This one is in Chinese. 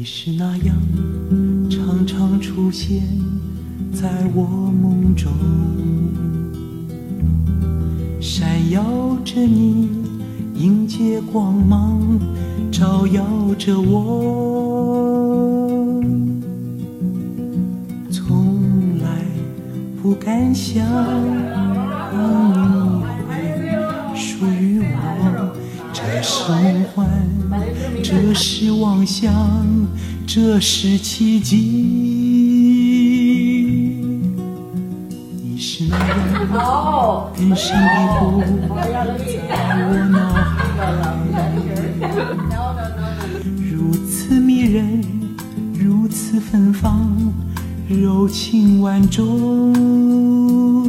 你是那样，常常出现在我梦中，闪耀着你迎接光芒，照耀着我，从来不敢想这是梦幻，这是妄想，这是奇迹。你是那样好，根深蒂固在我脑海，如此迷人，如此芬芳，柔情万种。